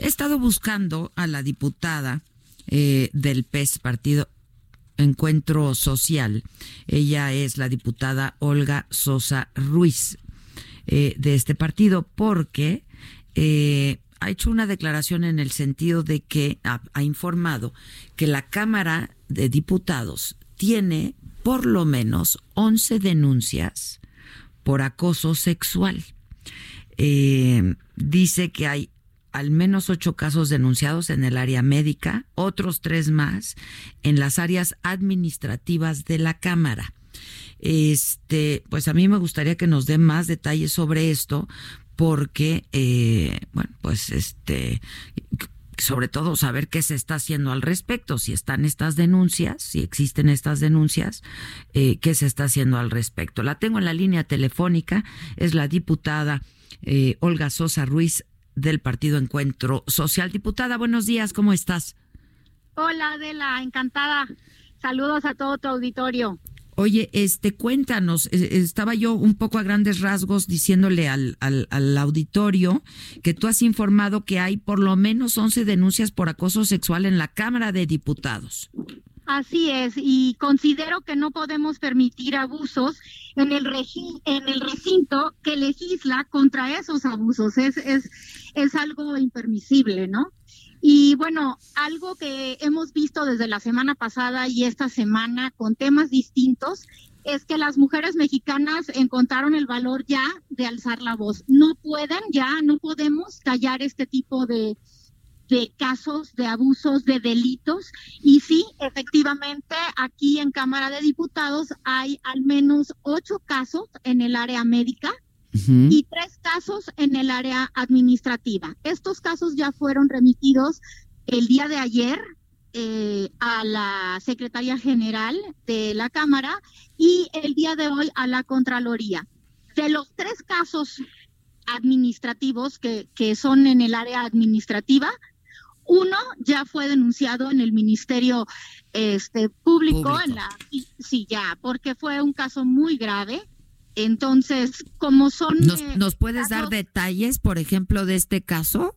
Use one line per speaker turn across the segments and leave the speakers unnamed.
He estado buscando a la diputada eh, del PES, Partido Encuentro Social. Ella es la diputada Olga Sosa Ruiz eh, de este partido porque eh, ha hecho una declaración en el sentido de que ha, informado que la Cámara de Diputados tiene por lo menos 11 denuncias por acoso sexual. Dice que hay al menos ocho casos denunciados en el área médica, otros tres más en las áreas administrativas de la Cámara. Este, pues a mí me gustaría que nos dé más detalles sobre esto, porque, eh, bueno, pues este, sobre todo saber qué se está haciendo al respecto, si están estas denuncias, si existen estas denuncias, eh, qué se está haciendo al respecto. La tengo en la línea telefónica, es la diputada eh, Olga Sosa Ruiz del Partido Encuentro Social. Diputada, buenos días, ¿cómo estás?
Hola Adela, encantada. Saludos a todo tu auditorio.
Oye, este, cuéntanos, eh, estaba yo un poco a grandes rasgos diciéndole al, al, al, auditorio que tú has informado que hay por lo menos 11 denuncias por acoso sexual en la Cámara de Diputados.
Así es, y considero que no podemos permitir abusos en el, en el recinto que legisla contra esos abusos. Es, es, es algo impermisible, ¿no? Y bueno, algo que hemos visto desde la semana pasada y esta semana con temas distintos es que las mujeres mexicanas encontraron el valor ya de alzar la voz. No pueden ya, no podemos callar este tipo de, de casos, de abusos, de delitos. Y sí, efectivamente, aquí en Cámara de Diputados hay al menos ocho casos en el área médica y tres casos en el área administrativa. Estos casos ya fueron remitidos el día de ayer eh, a la Secretaría General de la Cámara y el día de hoy a la Contraloría. De los tres casos administrativos que, que son en el área administrativa, uno ya fue denunciado en el Ministerio este, público, público. en la sí ya, porque fue un caso muy grave entonces, como son...
¿Nos, eh, ¿nos puedes casos, dar detalles, por ejemplo, de este caso?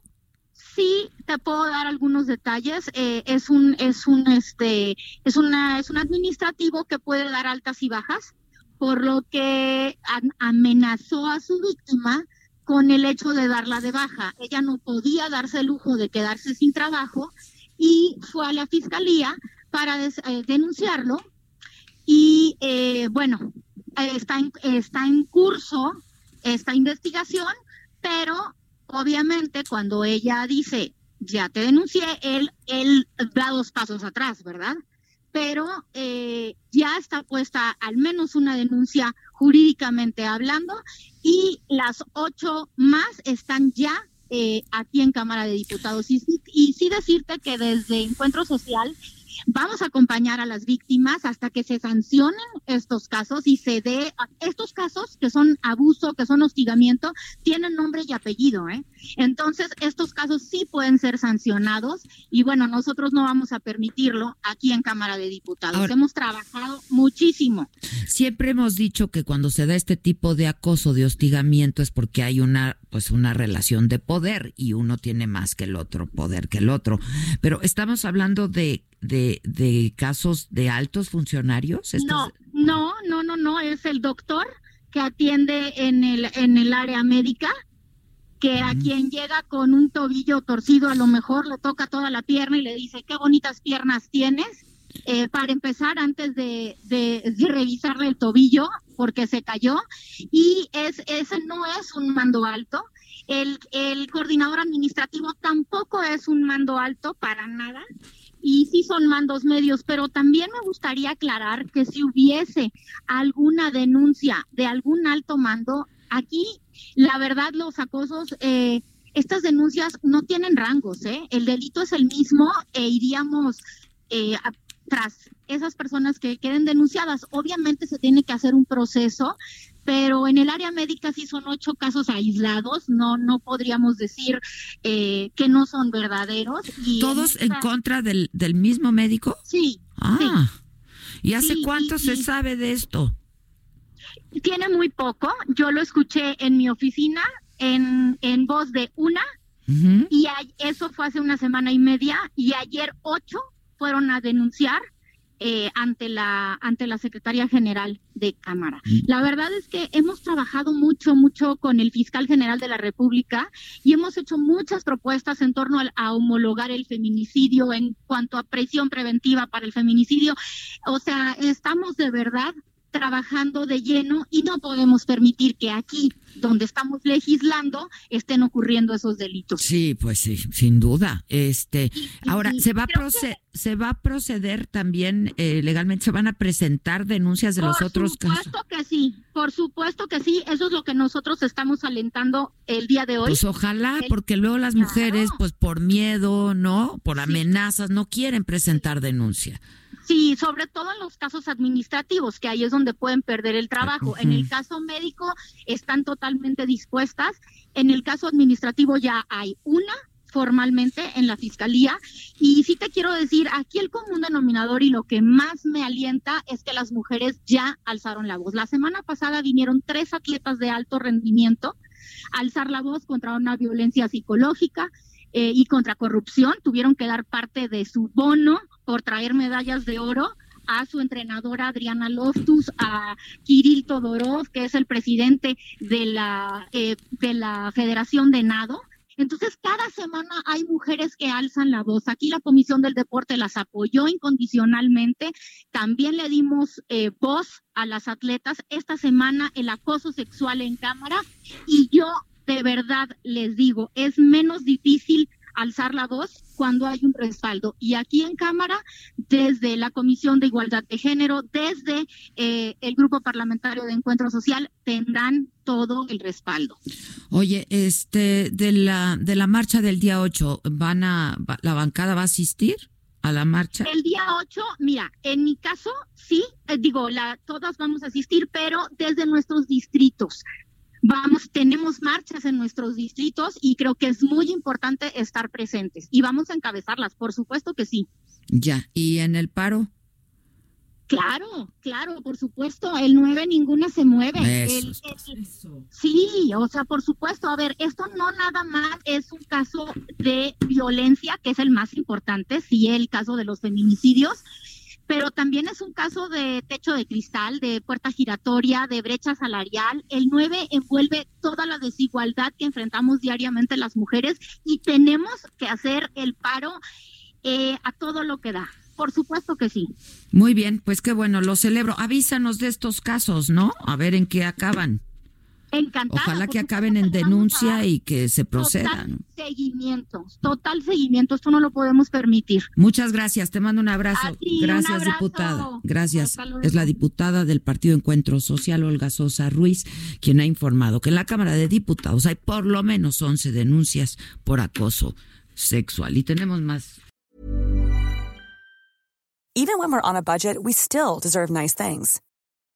Sí, te puedo dar algunos detalles. Eh, es un, es un, este, es una, es un administrativo que puede dar altas y bajas, por lo que amenazó a su víctima con el hecho de darla de baja. Ella no podía darse el lujo de quedarse sin trabajo y fue a la fiscalía para des, eh, denunciarlo. Y eh, bueno, está en, está en curso esta investigación, pero obviamente cuando ella dice, ya te denuncié, él, él da dos pasos atrás, ¿verdad? Pero eh, ya está puesta al menos una denuncia jurídicamente hablando y las ocho más están ya eh, aquí en Cámara de Diputados. Y, y sí decirte que desde Encuentro Social Vamos a acompañar a las víctimas hasta que se sancionen estos casos y se dé estos casos que son abuso, que son hostigamiento, tienen nombre y apellido, ¿eh? Entonces, estos casos sí pueden ser sancionados y bueno, nosotros no vamos a permitirlo aquí en Cámara de Diputados. Ahora, hemos trabajado muchísimo.
Siempre hemos dicho que cuando se da este tipo de acoso, de hostigamiento es porque hay una pues una relación de poder y uno tiene más que el otro poder que el otro. Pero estamos hablando de de, de casos de altos funcionarios?
No, no, no, no, no, es el doctor que atiende en el, en el área médica, que a quien llega con un tobillo torcido a lo mejor le toca toda la pierna y le dice, qué bonitas piernas tienes. Eh, para empezar, antes de, de, de, revisarle el tobillo, porque se cayó, y es, ese no es un mando alto. El, el coordinador administrativo tampoco es un mando alto para nada y sí son mandos medios, pero también me gustaría aclarar que si hubiese alguna denuncia de algún alto mando, aquí La verdad, los acosos, eh, estas denuncias no tienen rangos, ¿eh? El delito es el mismo e iríamos eh, tras esas personas que queden denunciadas. Obviamente se tiene que hacer un proceso, pero en el área médica sí son ocho casos aislados, no no podríamos decir eh, que no son verdaderos.
¿Todos en, contra del, del mismo médico?
Sí.
Ah, ¿y hace cuánto se sabe de esto?
Tiene muy poco, yo lo escuché en mi oficina en, en voz de una y eso fue hace una semana y media y ayer ocho fueron a denunciar eh, ante la ante la secretaria general de Cámara. Mm. La verdad es que hemos trabajado mucho mucho con el fiscal general de la República y hemos hecho muchas propuestas en torno a, homologar el feminicidio en cuanto a presión preventiva para el feminicidio. O sea, estamos de verdad trabajando de lleno y no podemos permitir que aquí, donde estamos legislando, estén ocurriendo esos delitos.
Sí, pues sí, sin duda. Este, ahora se va a proceder, se va a proceder también eh, legalmente, se van a presentar denuncias de los otros casos.
Por supuesto que sí, por supuesto que sí. Eso es lo que nosotros estamos alentando el día de hoy.
Pues ojalá, porque luego las mujeres, pues por miedo, no, por amenazas, no quieren presentar denuncia.
Sí, sobre todo en los casos administrativos, que ahí es donde pueden perder el trabajo. En el caso médico están totalmente dispuestas. En el caso administrativo ya hay una formalmente en la fiscalía. Y sí te quiero decir, aquí el común denominador y lo que más me alienta es que las mujeres ya alzaron la voz. La semana pasada vinieron tres atletas de alto rendimiento a alzar la voz contra una violencia psicológica. Eh, y contra corrupción, tuvieron que dar parte de su bono por traer medallas de oro a su entrenadora Adriana Loftus, a Kirill Todorov, que es el presidente de la, eh, de la Federación de Nado. Entonces, cada semana hay mujeres que alzan la voz. Aquí la Comisión del Deporte las apoyó incondicionalmente. También le dimos eh, voz a las atletas. Esta semana el acoso sexual en cámara. Y yo de verdad les digo, es menos difícil alzar la voz cuando hay un respaldo. Y aquí en Cámara, desde la Comisión de Igualdad de Género, desde eh, el Grupo Parlamentario de Encuentro Social, tendrán todo el respaldo.
Oye, este, de la, de la marcha del día 8, ¿van a, ¿la bancada va a asistir? a la marcha?
El día 8, mira, en mi caso, sí, eh, digo, la, todas vamos a asistir, pero desde nuestros distritos vamos, tenemos marchas en nuestros distritos y creo que es muy importante estar presentes y vamos a encabezarlas, por supuesto que sí.
Ya, ¿y en el paro?
Claro, claro, por supuesto, el 9 ninguna se mueve. sí, o sea, por supuesto, a ver, esto no nada más es un caso de violencia, que es el más importante, sí, el caso de los feminicidios, pero también es un caso de techo de cristal, de puerta giratoria, de brecha salarial. El 9 envuelve toda la desigualdad que enfrentamos diariamente las mujeres y tenemos que hacer el paro eh, a todo lo que da. Por supuesto que sí.
Muy bien, pues qué bueno, lo celebro. Avísanos de estos casos, ¿no? A ver en qué acaban. Ojalá que acaben en denuncia y que se procedan.
Total seguimiento, total seguimiento, esto no lo podemos permitir.
Muchas gracias, te mando un abrazo. gracias, diputada. Gracias. Es la diputada del Partido Encuentro Social, Olga Sosa Ruiz, quien ha informado que en la Cámara de Diputados hay por lo menos 11 denuncias por acoso sexual. Y tenemos más.
Even when we're on a budget, we still deserve nice things.